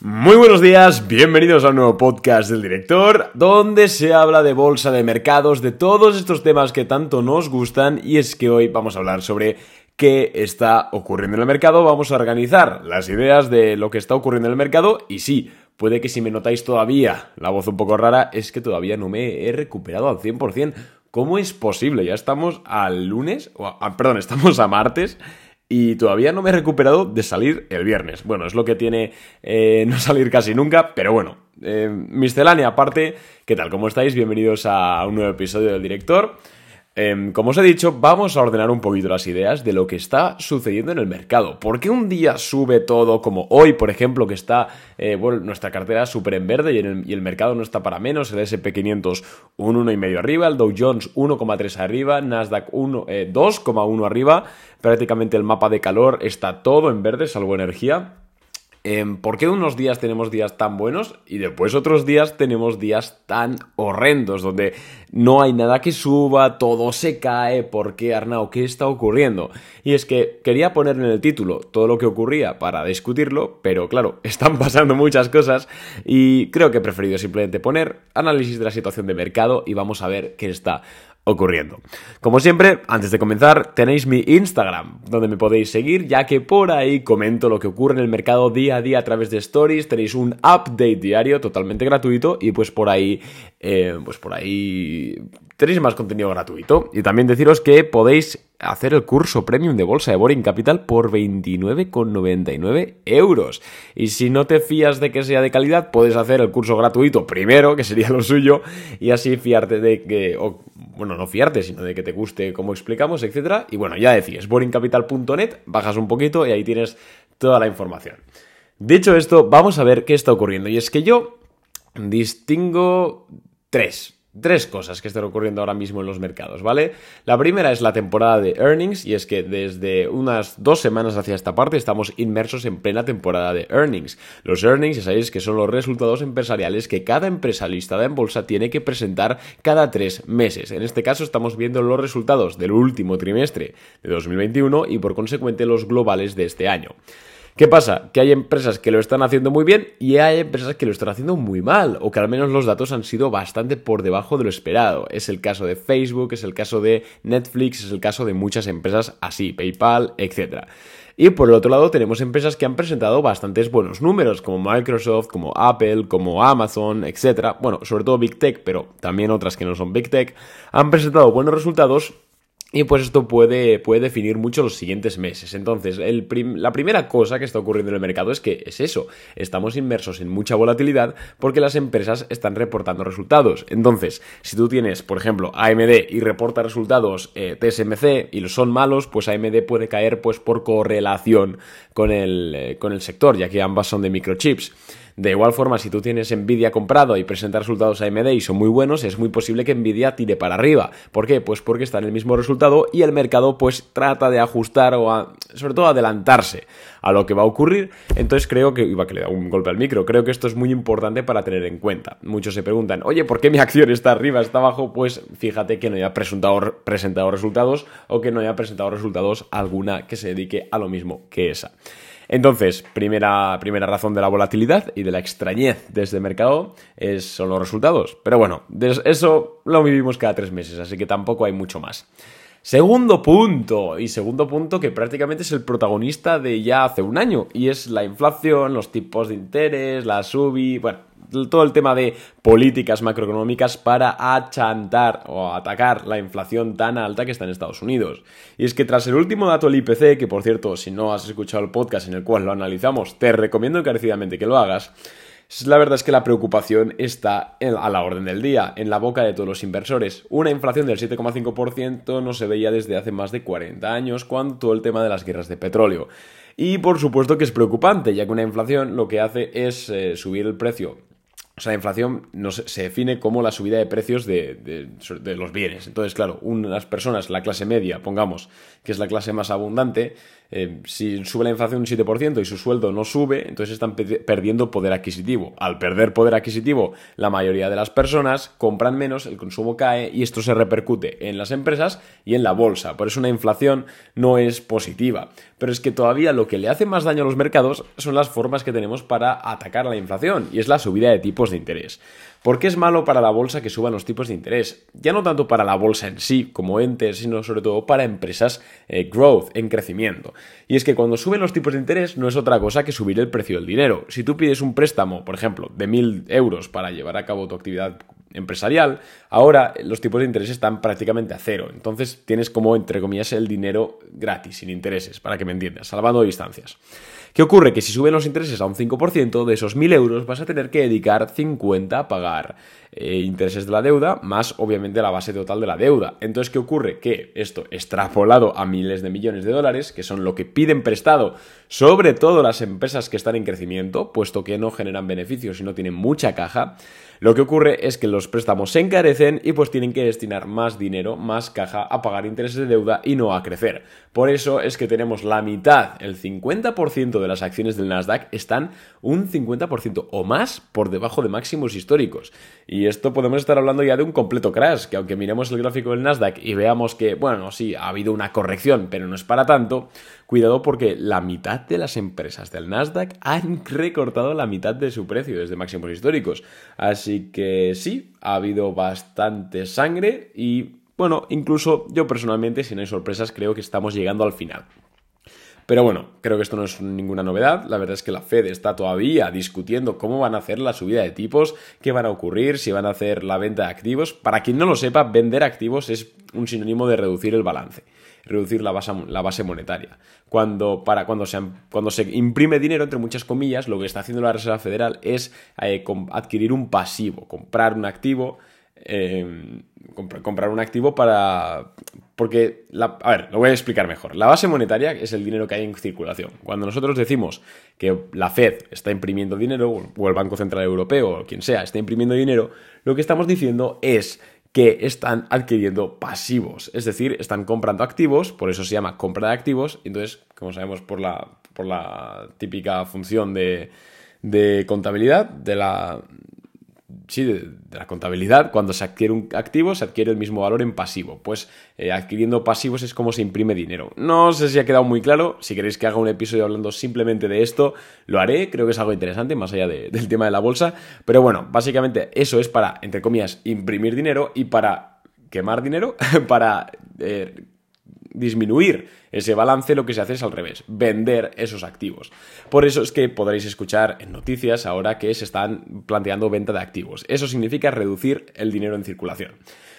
Muy buenos días, bienvenidos a un nuevo podcast del director, donde se habla de bolsa, de mercados, de todos estos temas que tanto nos gustan y es que hoy vamos a hablar sobre qué está ocurriendo en el mercado, vamos a organizar las ideas de lo que está ocurriendo en el mercado y sí, puede que si me notáis todavía la voz un poco rara es que todavía no me he recuperado al 100%. ¿Cómo es posible? Ya estamos al lunes, o perdón, estamos a martes y todavía no me he recuperado de salir el viernes. Bueno, es lo que tiene eh, no salir casi nunca, pero bueno, eh, miscelánea aparte, ¿qué tal? ¿Cómo estáis? Bienvenidos a un nuevo episodio del director. Em, como os he dicho, vamos a ordenar un poquito las ideas de lo que está sucediendo en el mercado. ¿Por qué un día sube todo como hoy, por ejemplo, que está eh, nuestra cartera súper en verde y, el, mercado no está para menos? El SP500 un 1,5 arriba, el Dow Jones 1,3 arriba, Nasdaq 2,1 eh, arriba. Prácticamente el mapa de calor está todo en verde, salvo energía. Em, ¿Por qué unos días tenemos días tan buenos y después otros días tenemos días tan horrendos donde no hay nada que suba, todo se cae? ¿Por qué, Arnau? ¿Qué está ocurriendo? Y es que quería poner en el título todo lo que ocurría para discutirlo, pero claro, están pasando muchas cosas y creo que he preferido simplemente poner análisis de la situación de mercado y vamos a ver qué está ocurriendo. Como siempre, antes de comenzar, tenéis mi Instagram, donde me podéis seguir, ya que por ahí comento lo que ocurre en el mercado día a día a través de stories, tenéis un update diario totalmente gratuito y pues por ahí, eh, pues por ahí tenéis más contenido gratuito. Y también deciros que podéis hacer el curso premium de bolsa de Boring Capital por 29,99 euros. Y si no te fías de que sea de calidad, puedes hacer el curso gratuito primero, que sería lo suyo, y así fiarte de que, bueno, no fiarte, sino de que te guste cómo explicamos, etc. Y bueno, ya decís, boringcapital.net, bajas un poquito y ahí tienes toda la información. Dicho esto, vamos a ver qué está ocurriendo. Y es que yo distingo tres, tres cosas que están ocurriendo ahora mismo en los mercados, ¿vale? La primera es la temporada de earnings y es que desde unas dos semanas hacia esta parte estamos inmersos en plena temporada de earnings. Los earnings, ya sabéis que son los resultados empresariales que cada empresa listada en bolsa tiene que presentar cada tres meses. En este caso estamos viendo los resultados del último trimestre de 2021 y por consecuente los globales de este año. ¿Qué pasa? Que hay empresas que lo están haciendo muy bien y hay empresas que lo están haciendo muy mal, o que al menos los datos han sido bastante por debajo de lo esperado. Es el caso de Facebook, es el caso de Netflix, es el caso de muchas empresas así, PayPal, etc. Y por el otro lado tenemos empresas que han presentado bastantes buenos números, como Microsoft, como Apple, como Amazon, etc. Bueno, sobre todo Big Tech, pero también otras que no son Big Tech, han presentado buenos resultados y pues esto puede, puede, definir mucho los siguientes meses. Entonces, la primera cosa que está ocurriendo en el mercado es que es eso. Estamos inmersos en mucha volatilidad porque las empresas están reportando resultados. Entonces, si tú tienes, por ejemplo, AMD y reporta resultados eh, TSMC y son malos, pues AMD puede caer pues por correlación con el, eh, con el sector, ya que ambas son de microchips. De igual forma, si tú tienes Nvidia comprado y presenta resultados AMD y son muy buenos, es muy posible que Nvidia tire para arriba. ¿Por qué? Pues porque está en el mismo resultado y el mercado pues trata de ajustar o sobre todo adelantarse a lo que va a ocurrir. Entonces creo que, iba que le da un golpe al micro, creo que esto es muy importante para tener en cuenta. Muchos se preguntan, oye, ¿por qué mi acción está arriba, está abajo? Pues fíjate que no haya presentado, presentado resultados o que no haya presentado resultados alguna que se dedique a lo mismo que esa. Entonces, primera, primera razón de la volatilidad y de la extrañez de este mercado son los resultados. Pero bueno, eso lo vivimos cada tres meses, así que tampoco hay mucho más. Segundo punto, y segundo punto que prácticamente es el protagonista de ya hace un año, y es la inflación, los tipos de interés, la SUBI, bueno, todo el tema de políticas macroeconómicas para achantar o atacar la inflación tan alta que está en Estados Unidos. Y es que tras el último dato del IPC, que por cierto, si no has escuchado el podcast en el cual lo analizamos, te recomiendo encarecidamente que lo hagas, la verdad es que la preocupación está a la orden del día, en la boca de todos los inversores. Una inflación del 7,5% no se veía desde hace más de 40 años, cuando todo el tema de las guerras de petróleo. Y por supuesto que es preocupante, ya que una inflación lo que hace es eh, subir el precio o sea, la inflación se define como la subida de precios de, los bienes. Entonces, claro, unas personas, la clase media, pongamos, que es la clase más abundante, eh, si sube la inflación un 7% y su sueldo no sube, entonces están perdiendo poder adquisitivo. Al perder poder adquisitivo, la mayoría de las personas compran menos, el consumo cae y esto se repercute en las empresas y en la bolsa. Por eso una inflación no es positiva. Pero es que todavía lo que le hace más daño a los mercados son las formas que tenemos para atacar la inflación y es la subida de tipos de interés. ¿Por qué es malo para la bolsa que suban los tipos de interés? Ya no tanto para la bolsa en sí, como ente, sino sobre todo para empresas eh, growth, en crecimiento. Y es que cuando suben los tipos de interés no es otra cosa que subir el precio del dinero. Si tú pides un préstamo, por ejemplo, de 1.000 euros para llevar a cabo tu actividad empresarial, ahora los tipos de interés están prácticamente a cero. Entonces tienes como, entre comillas, el dinero gratis, sin intereses, para que me entiendas, salvando distancias. ¿Qué ocurre? Que si suben los intereses a un 5%, de esos 1.000 euros vas a tener que dedicar 50 a pagar eh, intereses de la deuda, más obviamente la base total de la deuda. Entonces, ¿qué ocurre? Que esto extrapolado a miles de millones de dólares, que son lo que piden prestado, sobre todo las empresas que están en crecimiento, puesto que no generan beneficios y no tienen mucha caja, lo que ocurre es que los préstamos se encarecen y pues tienen que destinar más dinero, más caja a pagar intereses de deuda y no a crecer. Por eso es que tenemos la mitad, el 50% de las acciones del Nasdaq están un 50% o más por debajo de máximos históricos. Y esto podemos estar hablando ya de un completo crash, que aunque miremos el gráfico del Nasdaq y veamos que, bueno, sí, ha habido una corrección, pero no es para tanto, cuidado porque la mitad de las empresas del Nasdaq han recortado la mitad de su precio desde máximos históricos. Así que sí, ha habido bastante sangre y, bueno, incluso yo personalmente, si no hay sorpresas, creo que estamos llegando al final. Pero bueno, creo que esto no es ninguna novedad. La verdad es que la Fed está todavía discutiendo cómo van a hacer la subida de tipos, qué van a ocurrir, si van a hacer la venta de activos. Para quien no lo sepa, vender activos es un sinónimo de reducir el balance, reducir la base, la base monetaria. Cuando, para, cuando, se, cuando se imprime dinero, entre muchas comillas, lo que está haciendo la Reserva Federal es eh, adquirir un pasivo, comprar un activo Em, comprar un activo para... Porque, la, a ver, lo voy a explicar mejor. La base monetaria es el dinero que hay en circulación. Cuando nosotros decimos que la Fed está imprimiendo dinero, o el Banco Central Europeo, o quien sea, está imprimiendo dinero, lo que estamos diciendo es que están adquiriendo pasivos, es decir, están comprando activos, por eso se llama compra de activos, entonces, como sabemos por la, por la típica función de, de contabilidad, de la, sí, de, la contabilidad, cuando se adquiere un activo, se adquiere el mismo valor en pasivo. Pues eh, adquiriendo pasivos es como se imprime dinero. No sé si ha quedado muy claro. Si queréis que haga un episodio hablando simplemente de esto, lo haré. Creo que es algo interesante, más allá del tema de la bolsa. Pero bueno, básicamente eso es para, entre comillas, imprimir dinero y para quemar dinero, para eh, disminuir ese balance, lo que se hace es al revés, vender esos activos. Por eso es que podréis escuchar en noticias ahora que se están planteando venta de activos. Eso significa reducir el dinero en circulación.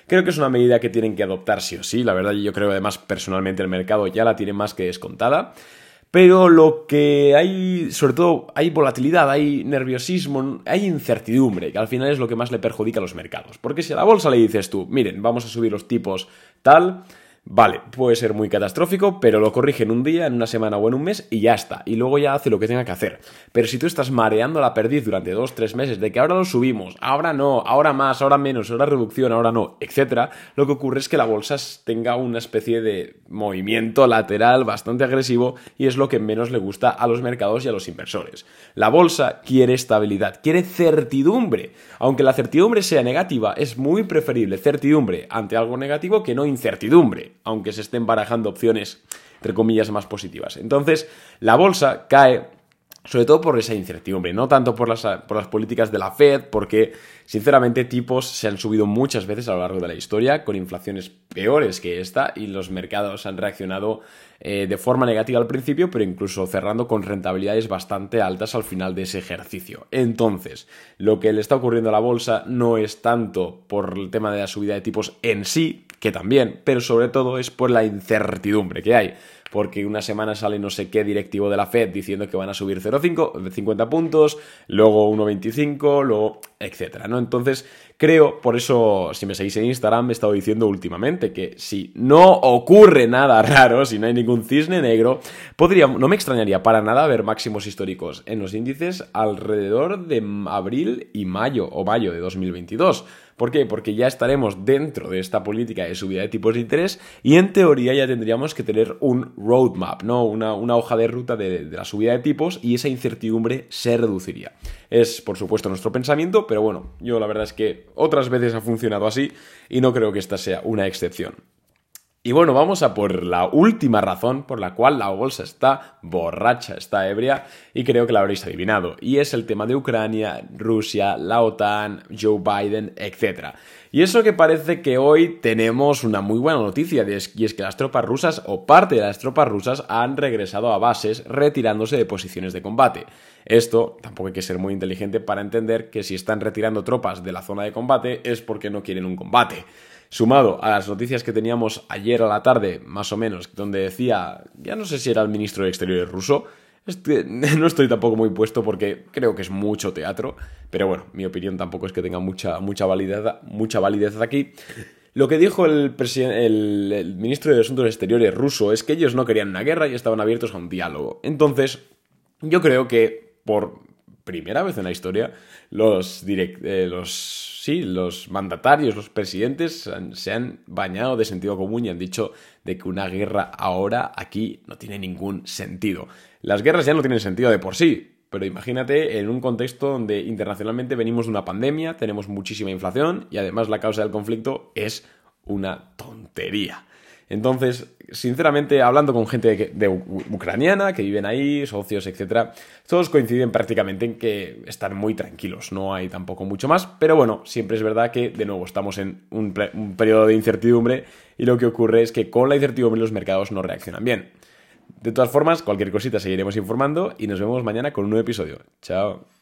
Creo que es una medida que tienen que adoptar sí o sí. La verdad, yo creo además personalmente el mercado ya la tiene más que descontada. Pero lo que hay, sobre todo, hay volatilidad, hay nerviosismo, hay incertidumbre, que al final es lo que más le perjudica a los mercados. Porque si a la bolsa le dices tú, miren, vamos a subir los tipos tal, Vale, puede ser muy catastrófico, pero lo corrige en un día, en una semana o en un mes y ya está. Y luego ya hace lo que tenga que hacer. Pero si tú estás mareando la perdiz durante dos, tres meses de que ahora lo subimos, ahora no, ahora más, ahora menos, ahora reducción, ahora no, etcétera, lo que ocurre es que la bolsa tenga una especie de movimiento lateral bastante agresivo y es lo que menos le gusta a los mercados y a los inversores. La bolsa quiere estabilidad, quiere certidumbre. Aunque la certidumbre sea negativa, es muy preferible certidumbre ante algo negativo que no incertidumbre aunque se estén barajando opciones, entre comillas, más positivas. Entonces, la bolsa cae sobre todo por esa incertidumbre, no tanto por las, por las, políticas de la Fed, porque sinceramente tipos se han subido muchas veces a lo largo de la historia, con inflaciones peores que esta, y los mercados han reaccionado eh, de forma negativa al principio, pero incluso cerrando con rentabilidades bastante altas al final de ese ejercicio. Entonces, lo que le está ocurriendo a la bolsa no es tanto por el tema de la subida de tipos en sí, que también, pero sobre todo es por la incertidumbre que hay porque una semana sale no sé qué directivo de la Fed diciendo que van a subir 0,5, 50 puntos, luego 1,25, luego etcétera, ¿no? Entonces, creo, por eso, si me seguís en Instagram, me he estado diciendo últimamente que si no ocurre nada raro, si no hay ningún cisne negro, podría, no me extrañaría para nada ver máximos históricos en los índices alrededor de abril y mayo o mayo de 2022. ¿Por qué? Porque ya estaremos dentro de esta política de subida de tipos de interés y en teoría ya tendríamos que tener un roadmap, ¿no? Una, hoja de ruta de la subida de tipos y esa incertidumbre se reduciría. Es, por supuesto, nuestro pensamiento, pero bueno, yo la verdad es que otras veces ha funcionado así y no creo que esta sea una excepción. Y bueno, vamos a por la última razón por la cual la bolsa está borracha, está ebria, y creo que la habréis adivinado. Y es el tema de Ucrania, Rusia, la OTAN, Joe Biden, etc. Y eso que parece que hoy tenemos una muy buena noticia, y es que las tropas rusas, o parte de las tropas rusas, han regresado a bases retirándose de posiciones de combate. Esto tampoco hay que ser muy inteligente para entender que si están retirando tropas de la zona de combate es porque no quieren un combate sumado a las noticias que teníamos ayer a la tarde, más o menos, donde decía, ya no sé si era el ministro de Exteriores ruso, no estoy tampoco muy puesto porque creo que es mucho teatro, pero bueno, mi opinión tampoco es que tenga mucha, mucha, validez, mucha validez aquí. Lo que dijo el, el, el ministro de Asuntos Exteriores ruso es que ellos no querían una guerra y estaban abiertos a un diálogo. Entonces, yo creo que por primera vez en la historia, los, eh, los, sí, los mandatarios, los presidentes se han bañado de sentido común y han dicho de que una guerra ahora aquí no tiene ningún sentido. Las guerras ya no tienen sentido de por sí, pero imagínate en un contexto donde internacionalmente venimos de una pandemia, tenemos muchísima inflación y además la causa del conflicto es una tontería. Entonces, sinceramente, hablando con gente de, ucraniana que viven ahí, socios, etcétera, todos coinciden prácticamente en que están muy tranquilos, no hay tampoco mucho más, pero bueno, siempre es verdad que de nuevo estamos en un, un periodo de incertidumbre y lo que ocurre es que con la incertidumbre los mercados no reaccionan bien. De todas formas, cualquier cosita seguiremos informando y nos vemos mañana con un nuevo episodio. Chao.